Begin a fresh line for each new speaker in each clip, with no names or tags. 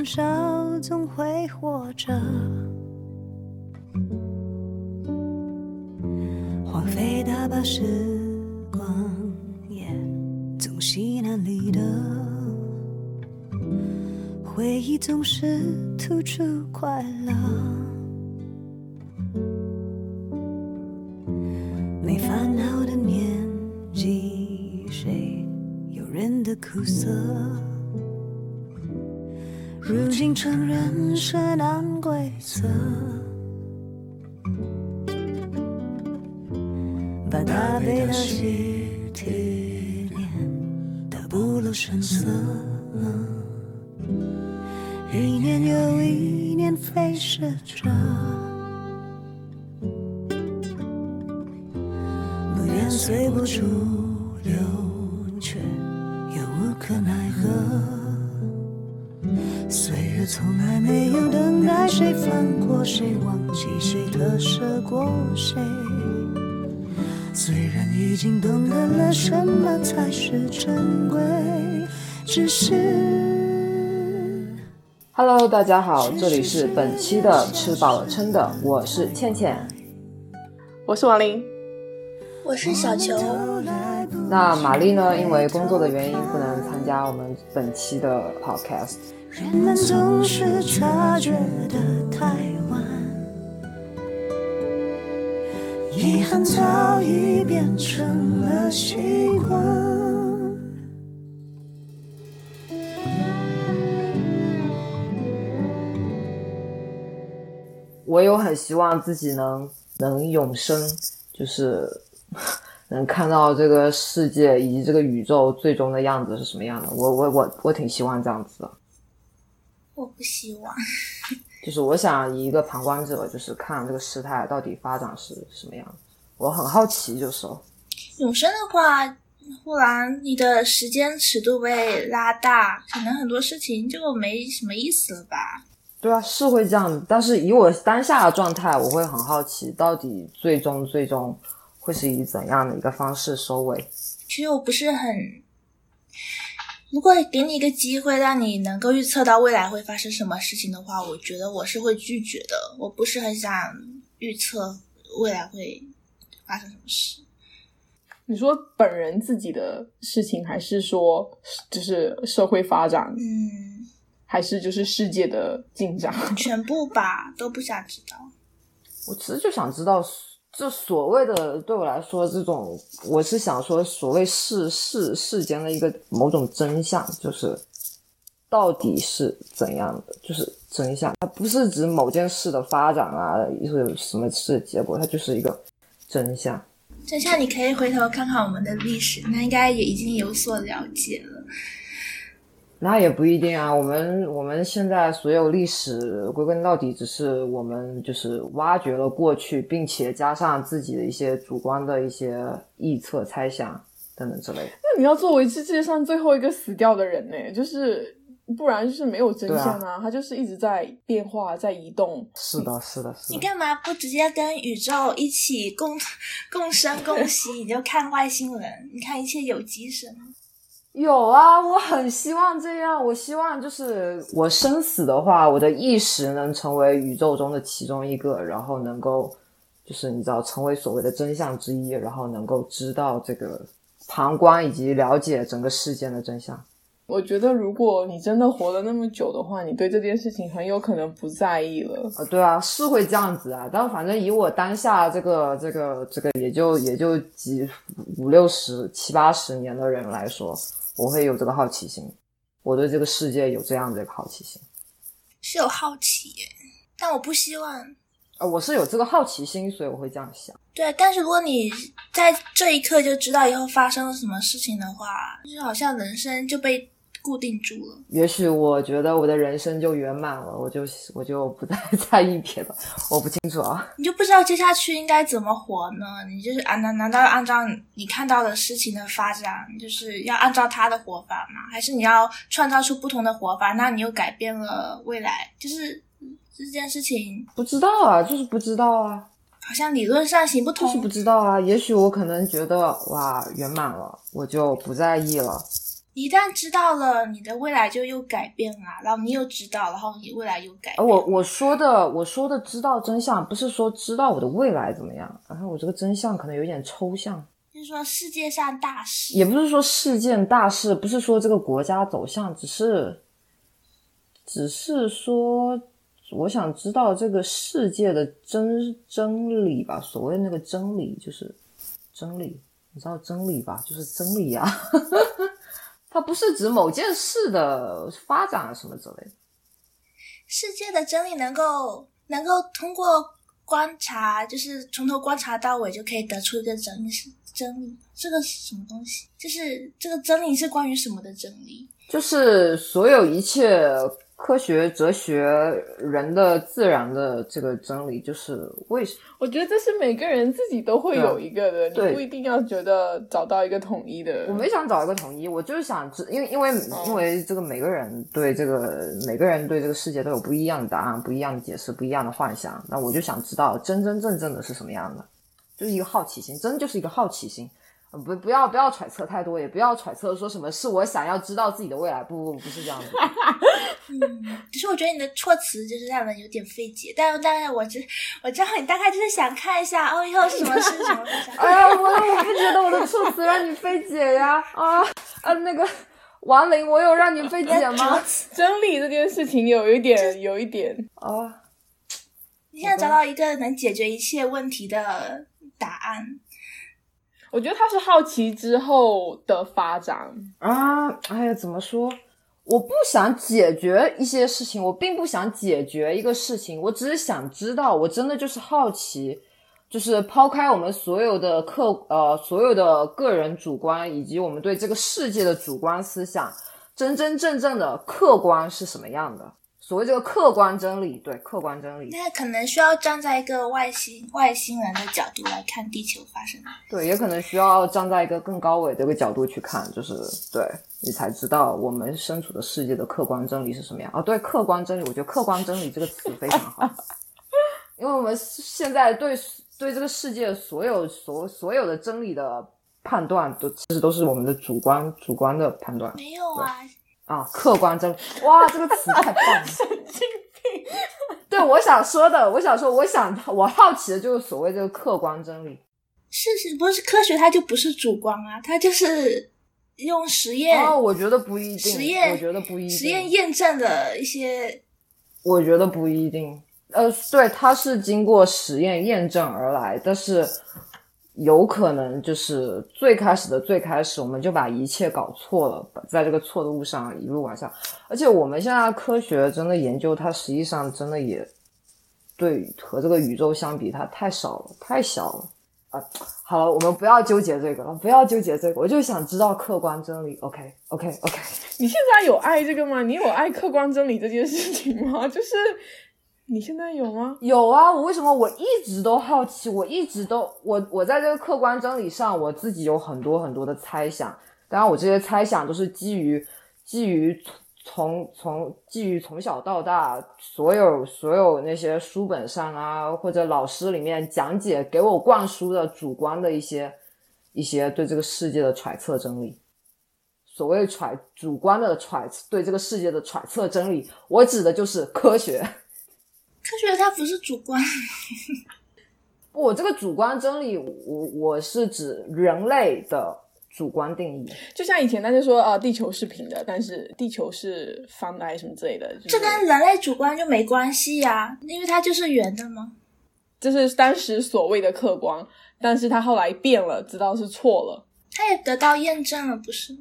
年少总会活着，荒废大把时光也总西南里的回忆总是突出快乐，没烦恼的年纪，谁有人的苦涩？如今承认是难规则，把大悲的喜体验得不露声色。一年又一年飞逝着，不愿随波逐从来没有等待谁放过谁，忘记谁特舍过谁。虽然已经懂得了什么才是珍贵，只是。
Hello，大家好，这里是本期的吃饱了撑的，我是倩倩。
我是王琳，
我是小球。
那玛丽呢？因为工作的原因不能参加我们本期的 podcast。
人们总是察觉得太晚，遗憾早已变成了习惯。
我有很希望自己能能永生，就是 能看到这个世界以及这个宇宙最终的样子是什么样的。我我我我挺希望这样子的。
我不希望，
就是我想以一个旁观者，就是看这个事态到底发展是什么样。我很好奇，就是
永生的话，忽然你的时间尺度被拉大，可能很多事情就没什么意思了吧？
对啊，是会这样。但是以我当下的状态，我会很好奇，到底最终最终会是以怎样的一个方式收尾。
其实我不是很。如果给你一个机会，让你能够预测到未来会发生什么事情的话，我觉得我是会拒绝的。我不是很想预测未来会发生什么事。
你说本人自己的事情，还是说就是社会发展？
嗯，
还是就是世界的进展？
全部吧，都不想知道。
我其实就想知道。就所谓的对我来说，这种我是想说，所谓世世世间的一个某种真相，就是到底是怎样的，就是真相。它不是指某件事的发展啊，是什么事的结果，它就是一个真相。
真相，你可以回头看看我们的历史，那应该也已经有所了解了。
那也不一定啊，我们我们现在所有历史归根到底，只是我们就是挖掘了过去，并且加上自己的一些主观的一些臆测、猜想等等之类的。
那你要作为世界上最后一个死掉的人呢？就是不然就是没有真相啊，它就是一直在变化，在移动。
是的，是的，是的。
你干嘛不直接跟宇宙一起共共生共息？你就看外星人，你看一切有机生。
有啊，我很希望这样。我希望就是我生死的话，我的意识能成为宇宙中的其中一个，然后能够就是你知道成为所谓的真相之一，然后能够知道这个旁观以及了解整个事件的真相。
我觉得如果你真的活了那么久的话，你对这件事情很有可能不在意了。
啊，对啊，是会这样子啊。但反正以我当下这个这个这个也就也就几五六十七八十年的人来说。我会有这个好奇心，我对这个世界有这样的一个好奇心，
是有好奇耶，但我不希望。
呃，我是有这个好奇心，所以我会这样想。
对，但是如果你在这一刻就知道以后发生了什么事情的话，就是好像人生就被固定住了。
也许我觉得我的人生就圆满了，我就我就不再 在意别的，我不清楚啊。
你就不知道接下去应该怎么活呢？你就是啊，难难道按照你看到的事情的发展，就是要按照他的活法吗？还是你要创造出不同的活法？那你又改变了未来，就是这件事情
不知道啊，就是不知道啊。
好像理论上行不通，
就是不知道啊。也许我可能觉得哇圆满了，我就不在意了。
一旦知道了，你的未来就又改变了，然后你又知道，然后你未来又改变。
我我说的我说的知道真相，不是说知道我的未来怎么样，然后我这个真相可能有点抽象。
就是说世界上大事，
也不是说事件大事，不是说这个国家走向，只是，只是说，我想知道这个世界的真真理吧。所谓那个真理，就是真理，你知道真理吧？就是真理呀。它不是指某件事的发展啊什么之类的。
世界的真理能够能够通过观察，就是从头观察到尾，就可以得出一个真理是真理。这个是什么东西？就是这个真理是关于什么的真理？
就是所有一切。科学、哲学、人的、自然的这个真理，就是为什么？
我觉得这是每个人自己都会有一个的，你不一定要觉得找到一个统一的。
我没想找一个统一，我就是想知，因为因为因为这个每个人对这个每个人对这个世界都有不一样的答案、不一样的解释、不一样的幻想，那我就想知道真真正正的是什么样的，就是一个好奇心，真就是一个好奇心。不，不要不要揣测太多，也不要揣测说什么是我想要知道自己的未来。不不不，不是这样子。
嗯，其实我觉得你的措辞就是让人有点费解。但但是，我知我知道你大概就是想看一下哦，以后什么事什么事。
哎呀，我我不觉得我的措辞让你费解呀啊啊！那个王林，我有让你费解吗？
真理这件事情有一点，有一点
啊。
你现在找到一个能解决一切问题的答案。
我觉得他是好奇之后的发展
啊！哎呀，怎么说？我不想解决一些事情，我并不想解决一个事情，我只是想知道，我真的就是好奇，就是抛开我们所有的客呃所有的个人主观以及我们对这个世界的主观思想，真真正正的客观是什么样的？所谓这个客观真理，对客观真理，
那可能需要站在一个外星外星人的角度来看地球发生的。
对，也可能需要站在一个更高维的一个角度去看，就是对你才知道我们身处的世界的客观真理是什么样。啊，对，客观真理，我觉得客观真理这个词非常好，因为我们现在对对这个世界所有所所有的真理的判断，都其实都是我们的主观主观的判断。
没有啊。
啊，客观真哇，这个词太棒了！
神经病。
对，我想说的，我想说，我想我好奇的就是所谓这个客观真理。
事实不是科学，它就不是主观啊，它就是用实验。
哦，我觉得不一定。
实验，
我觉得不一定。
实验验证的一些，
我觉得不一定。呃，对，它是经过实验验证而来，但是。有可能就是最开始的最开始，我们就把一切搞错了，在这个错的路上一路往下。而且我们现在科学真的研究，它实际上真的也对和这个宇宙相比，它太少了，太小了啊！好了，我们不要纠结这个了，不要纠结这个，我就想知道客观真理。OK，OK，OK。
你现在有爱这个吗？你有爱客观真理这件事情吗？就是。你现在有吗？
有啊，我为什么我一直都好奇，我一直都我我在这个客观真理上，我自己有很多很多的猜想。当然，我这些猜想都是基于基于从从基于从小到大所有所有那些书本上啊，或者老师里面讲解给我灌输的主观的一些一些对这个世界的揣测真理。所谓揣主观的揣对这个世界的揣测真理，我指的就是科学。
科学它不是主观，
我这个主观真理，我我是指人类的主观定义。
就像以前大家说啊，地球是平的，但是地球是方的，什么之类的。
这跟人类主观就没关系呀，因为它就是圆的吗？
这是当时所谓的客观，但是他后来变了，知道是错了。
他也得到验证了，不是？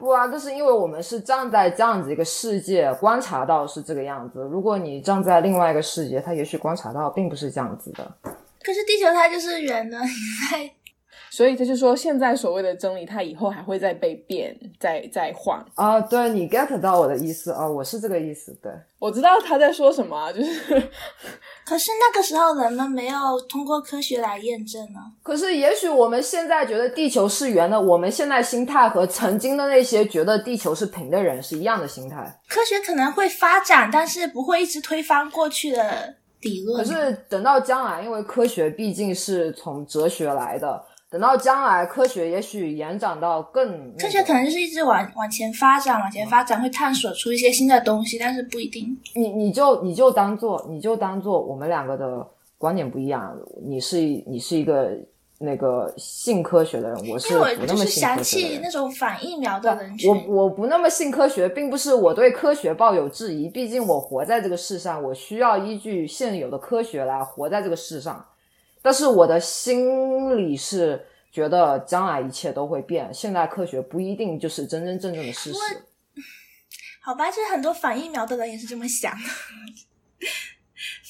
不啊，就是因为我们是站在这样子一个世界观察到是这个样子。如果你站在另外一个世界，它也许观察到并不是这样子的。
可是地球它就是圆的，在。
所以他就说，现在所谓的真理，它以后还会再被变，再再换
啊。对你 get 到我的意思啊，我是这个意思。对，
我知道他在说什么，就是。
可是那个时候人们没有通过科学来验证呢。
可是也许我们现在觉得地球是圆的，我们现在心态和曾经的那些觉得地球是平的人是一样的心态。
科学可能会发展，但是不会一直推翻过去的理论。
可是等到将来，因为科学毕竟是从哲学来的。等到将来科学也许延展到更
科学可能就是一直往往前发展，往前发展会探索出一些新的东西，但是不一定。
你你就你就当做你就当做我们两个的观点不一样，你是你是一个那个信科学的人，我是不那么信科学的人
细那。种反疫苗的人群，
我我不那么信科学，并不是我对科学抱有质疑，毕竟我活在这个世上，我需要依据现有的科学来活在这个世上。但是我的心里是觉得将来一切都会变，现代科学不一定就是真真正正的事实。
好吧，就是很多反疫苗的人也是这么想的。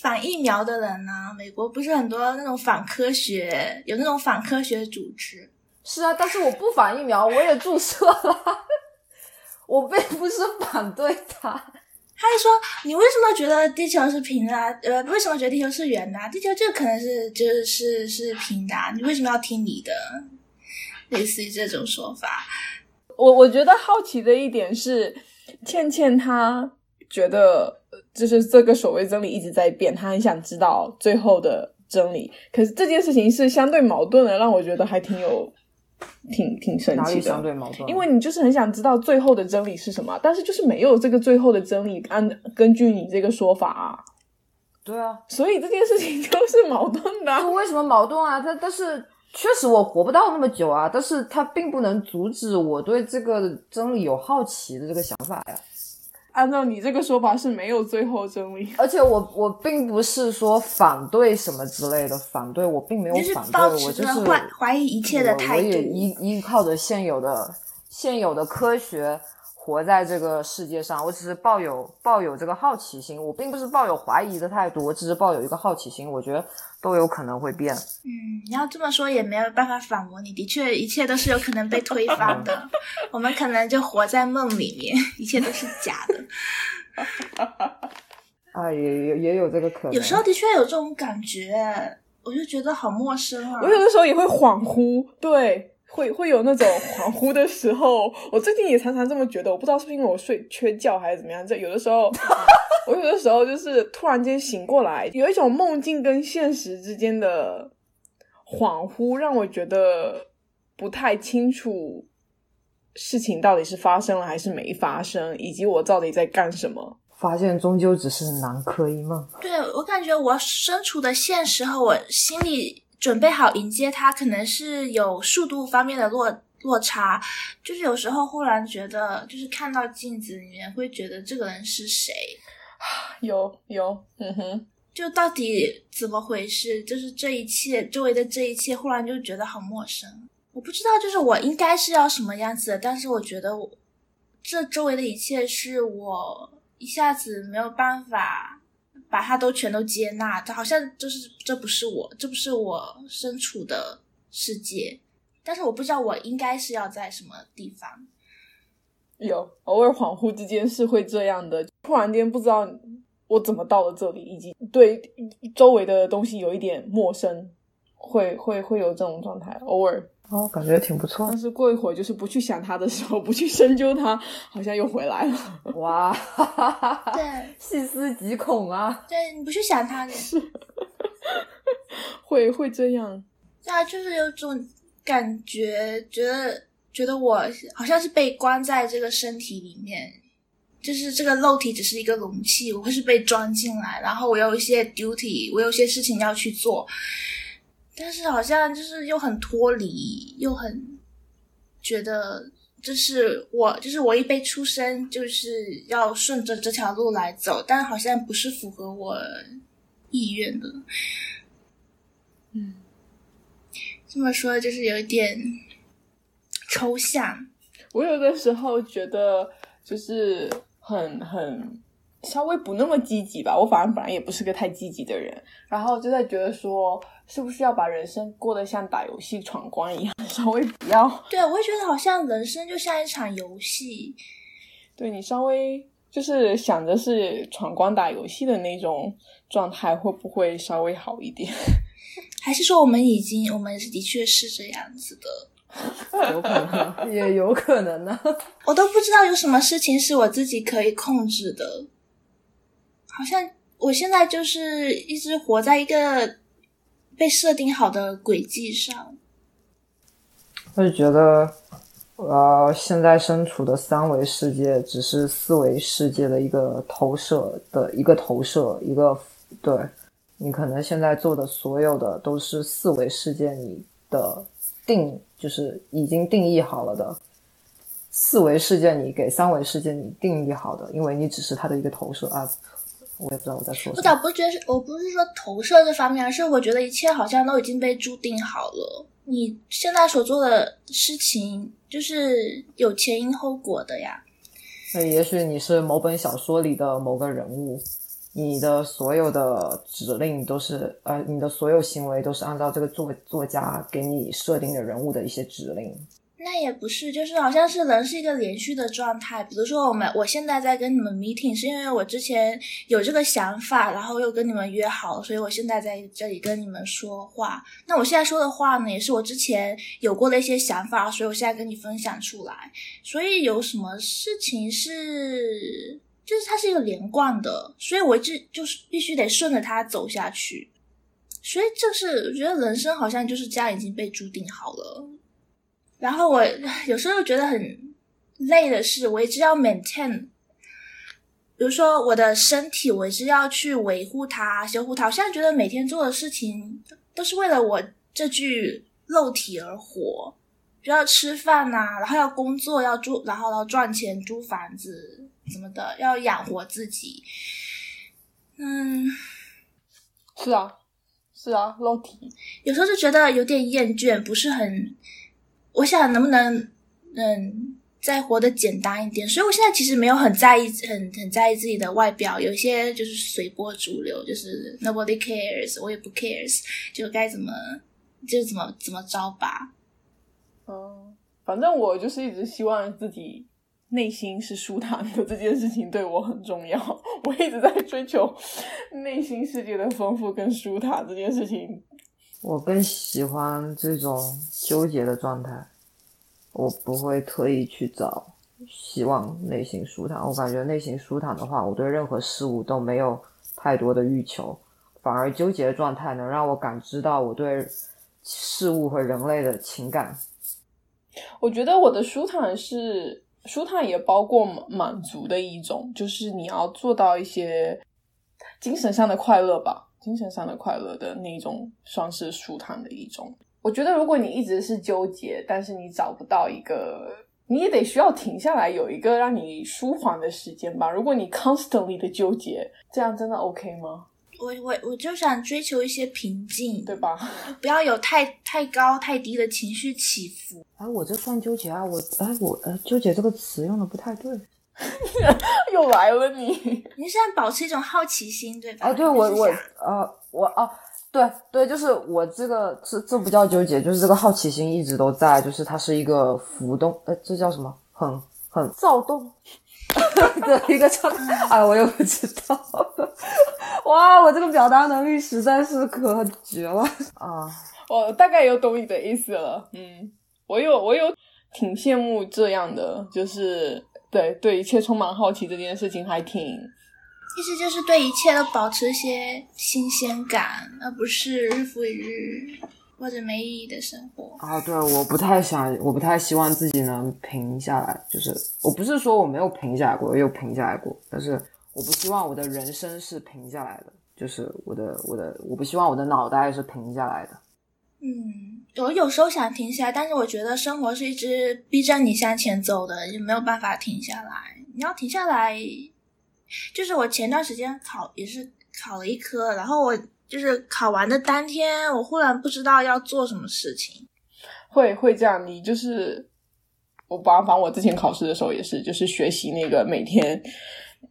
反疫苗的人呢、美国不是很多那种反科学，有那种反科学组织。
是啊，但是我不反疫苗，我也注射了，我并不是反对它。
他就说：“你为什么觉得地球是平的、呃，为什么觉得地球是圆的、啊？地球就可能是就是是是平的、啊，你为什么要听你的？”类似于这种说法。
我我觉得好奇的一点是，倩倩她觉得就是这个所谓真理一直在变，她很想知道最后的真理。可是这件事情是相对矛盾的，让我觉得还挺有挺挺神奇的。
矛盾？
因为你就是很想知道最后的真理是什么，但是就是没有这个最后的真理。按根据你这个说法啊，
对啊，
所以这件事情就是矛盾的啊。
为什么矛盾啊？但但是确实我活不到那么久啊，但是它并不能阻止我对这个真理有好奇的这个想法呀。
按照你这个说法是没有最后真理。
而且我我并不是说反对什么之类的，反对我并没有反对，
抱
我就是
怀怀疑一切的态度。
我我也依依靠着现有的现有的科学活在这个世界上，我只是抱有抱有这个好奇心，我并不是抱有怀疑的态度，我只是抱有一个好奇心，我觉得都有可能会变。
嗯，你要这么说也没有办法反驳你，的确一切都是有可能被推翻的。我们可能就活在梦里面，一切都是假的。
啊，也也也有这个可能。
有时候的确有这种感觉，我就觉得好陌生啊
我。有的时候也会恍惚，对，会会有那种恍惚的时候。我最近也常常这么觉得，我不知道是不是因为我睡缺觉还是怎么样。这有的时候，我有的时候就是突然间醒过来，有一种梦境跟现实之间的恍惚，让我觉得不太清楚事情到底是发生了还是没发生，以及我到底在干什么。
发现终究只是南柯一梦。
对我感觉我身处的现实和我心里准备好迎接它，可能是有速度方面的落落差。就是有时候忽然觉得，就是看到镜子里面会觉得这个人是谁，
有有，嗯哼，
就到底怎么回事？就是这一切周围的这一切，忽然就觉得好陌生。我不知道，就是我应该是要什么样子的，但是我觉得我这周围的一切是我一下子没有办法把它都全都接纳，好像就是这不是我，这不是我身处的世界，但是我不知道我应该是要在什么地方。
有偶尔恍惚之间是会这样的，突然间不知道我怎么到了这里，以及对周围的东西有一点陌生，会会会有这种状态，偶尔。
哦，感觉挺不错
但。是过一会儿，就是不去想它的时候，不去深究它，好像又回来了。
哇，哈哈哈哈
对
细思极恐啊！
对，你不去想它，是
会会这样，
对啊，就是有种感觉，觉得觉得我好像是被关在这个身体里面，就是这个肉体只是一个容器，我会是被装进来，然后我有一些 duty，我有一些事情要去做，但是好像就是又很脱离，又很觉得。就是我，就是我一被出生就是要顺着这条路来走，但好像不是符合我意愿的。
嗯，
这么说就是有一点抽象。
我有的时候觉得就是很很稍微不那么积极吧。我反正本来也不是个太积极的人，然后就在觉得说，是不是要把人生过得像打游戏闯关一样，稍微不要
对，我会觉得好像人生就像一场游戏，
对你稍微就是想着是闯关打游戏的那种状态，会不会稍微好一点？
还是说我们已经，我们的确是这样子的？
有可能，也有可能呢、
我都不知道有什么事情是我自己可以控制的，好像我现在就是一直活在一个被设定好的轨迹上。
我就觉得，呃，现在身处的三维世界只是四维世界的一个投射的一个投射，一个对你可能现在做的所有的都是四维世界你的定，就是已经定义好了的。四维世界你给三维世界你定义好的，因为你只是它的一个投射啊。我也不知道我在说什么。
我倒不觉得，我不是说投射这方面，而是我觉得一切好像都已经被注定好了。你现在所做的事情就是有前因后果的呀。
那也许你是某本小说里的某个人物，你的所有的指令都是呃，你的所有行为都是按照这个作作家给你设定的人物的一些指令。
那也不是，就是好像是人是一个连续的状态。比如说，我们我现在在跟你们 meeting，是因为我之前有这个想法，然后又跟你们约好，所以我现在在这里跟你们说话。那我现在说的话呢，也是我之前有过的一些想法，所以我现在跟你分享出来。所以有什么事情是，就是它是一个连贯的，所以我就就是必须得顺着它走下去。所以就是我觉得人生好像就是这样已经被注定好了。然后我有时候觉得很累的是，我一直要 maintain，比如说我的身体，我一直要去维护它、修护它。我现在觉得每天做的事情都是为了我这具肉体而活，就要吃饭呐，然后要工作，要住，然后要赚钱租房子什么的，要养活自己。嗯，
是啊，是啊，肉体
有时候就觉得有点厌倦，不是很。我想能不能嗯再活得简单一点，所以我现在其实没有很在意很很在意自己的外表，有些就是随波逐流，就是 nobody cares，我也不 cares，就该怎么就怎么怎么着吧。
嗯，反正我就是一直希望自己内心是舒坦的，这件事情对我很重要。我一直在追求内心世界的丰富跟舒坦这件事情。
我更喜欢这种纠结的状态，我不会特意去找希望内心舒坦。我感觉内心舒坦的话，我对任何事物都没有太多的欲求，反而纠结的状态能让我感知到我对事物和人类的情感。
我觉得我的舒坦是舒坦，也包括满足的一种，就是你要做到一些精神上的快乐吧。精神上的快乐的那种，算是舒坦的一种。我觉得，如果你一直是纠结，但是你找不到一个，你也得需要停下来，有一个让你舒缓的时间吧。如果你 constantly 的纠结，这样真的 OK 吗？
我我我就想追求一些平静，
对吧？
不要有太太高太低的情绪起伏。
哎，我这算纠结啊？我哎，我呃，纠结这个词用的不太对。
又来了你！
你现在保持一种好奇心，对吧？
啊，对我我呃我哦，对对，就是我这个这这不叫纠结，就是这个好奇心一直都在，就是它是一个浮动，呃，这叫什么？很很躁动 的一个状态。哎，我也不知道。哇，我这个表达能力实在是可绝了啊！
我大概有懂你的意思了。嗯，我有我有挺羡慕这样的，就是。对对，一切充满好奇这件事情还挺，
意思就是对一切都保持一些新鲜感，而不是日复一日过着没意义的生活
啊。对，我不太想，我不太希望自己能平下来。就是我不是说我没有平下来过，我有平下来过，但是我不希望我的人生是平下来的。就是我的我的，我不希望我的脑袋是平下来的。
嗯，我有时候想停下来，但是我觉得生活是一直逼着你向前走的，就没有办法停下来。你要停下来，就是我前段时间考也是考了一科，然后我就是考完的当天，我忽然不知道要做什么事情。
会会这样，你就是我，反正我之前考试的时候也是，就是学习那个每天。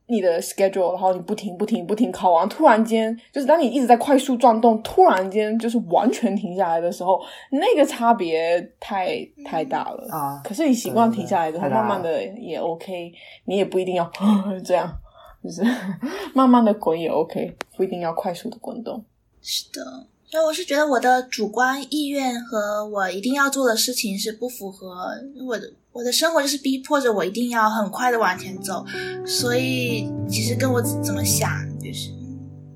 你的 schedule，然后你不停不停不停考完，突然间就是当你一直在快速转动，突然间就是完全停下来的时候，那个差别太太大了
啊！
可是你习惯停下来之后，慢慢的也 OK，你也不一定要 这样，就是 慢慢的滚也 OK，不一定要快速的滚动。
是的。所以我是觉得我的主观意愿和我一定要做的事情是不符合我的，我的生活就是逼迫着我一定要很快的往前走，所以其实跟我怎么想就是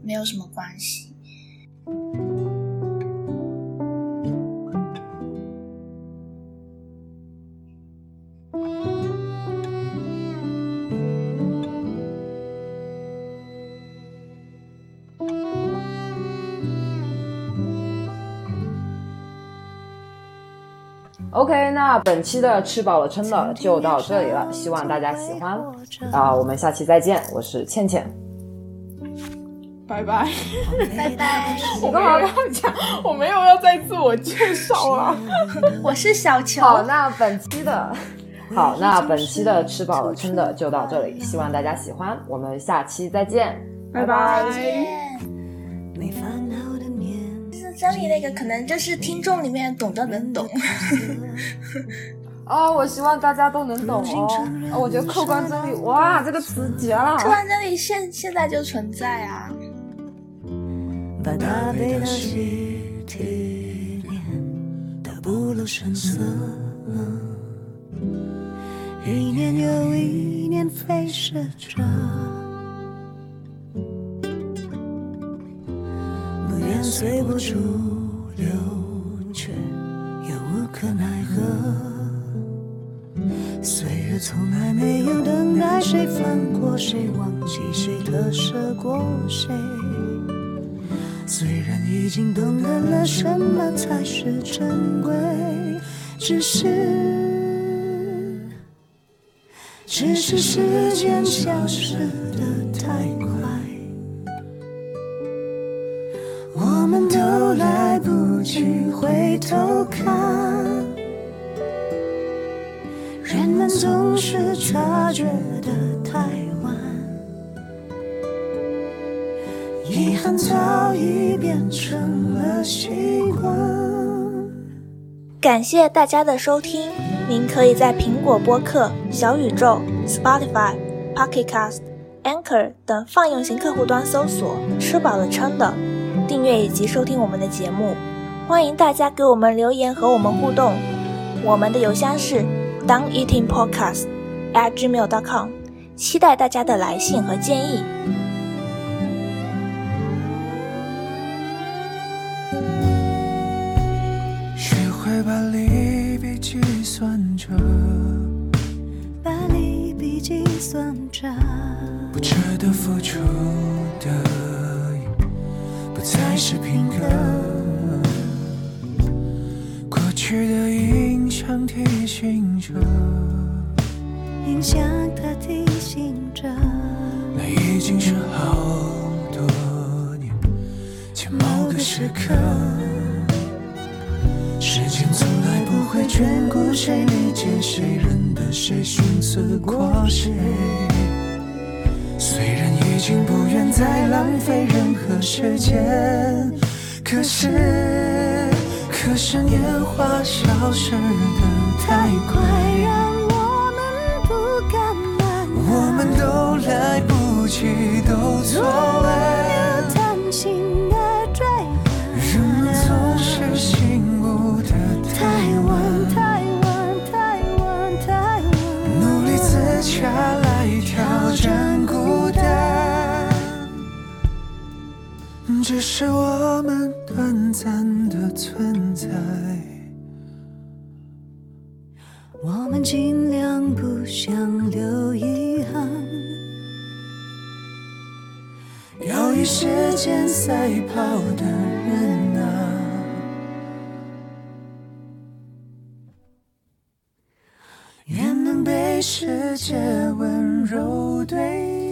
没有什么关系。
OK，那本期的吃饱了撑的就到这里了，希望大家喜欢啊！我们下期再见，我是倩倩，
拜拜。
拜拜。
我干嘛要讲？我没有要再自我介绍了。
我是小球。
好，那本期的，好，那本期的吃饱了撑的就到这里，希望大家喜欢，我们下期再见，
拜拜。
就是真理那个，可能就是听众里面懂的能懂。
哦，我希望大家都能懂哦。哦我觉得客观真理，哇，这个词绝了。
客观真理现现在就存在啊。
把大悲的喜体面都不露声色，一年又一年飞逝着，随波逐流，却又无可奈何。岁月从来没有等待谁放过谁，忘记谁特赦过谁。虽然已经懂得了什么才是珍贵，只是，只是时间消失的回头看。人们总是察觉得太晚，遗憾早已变成了习惯。
感谢大家的收听，您可以在苹果播客、小宇宙、Spotify、Pocket Cast、Anchor 等泛用型客户端搜索“吃饱了撑的”，订阅以及收听我们的节目。欢迎大家给我们留言和我们互动，我们的邮箱是 doneatingpodcast at gmail.com，期待大家的来信和建议。
不值得付出的，不再是平衡。提醒着，印象它提醒着，那已经是好多年前某个时刻。时间从来不会眷顾谁，理解谁，认得谁，寻思过谁。虽然已经不愿再浪费任何时间，可是，可是年华消失的太快，让我们不敢慢慢，我们都来不及，都错了。贪心的追赶，人们总是醒悟的太晚，太晚，太晚，太晚。努力自洽来挑战孤单，只是我们尽量不想留遗憾。要与时间赛跑的人啊，愿能被世界温柔对待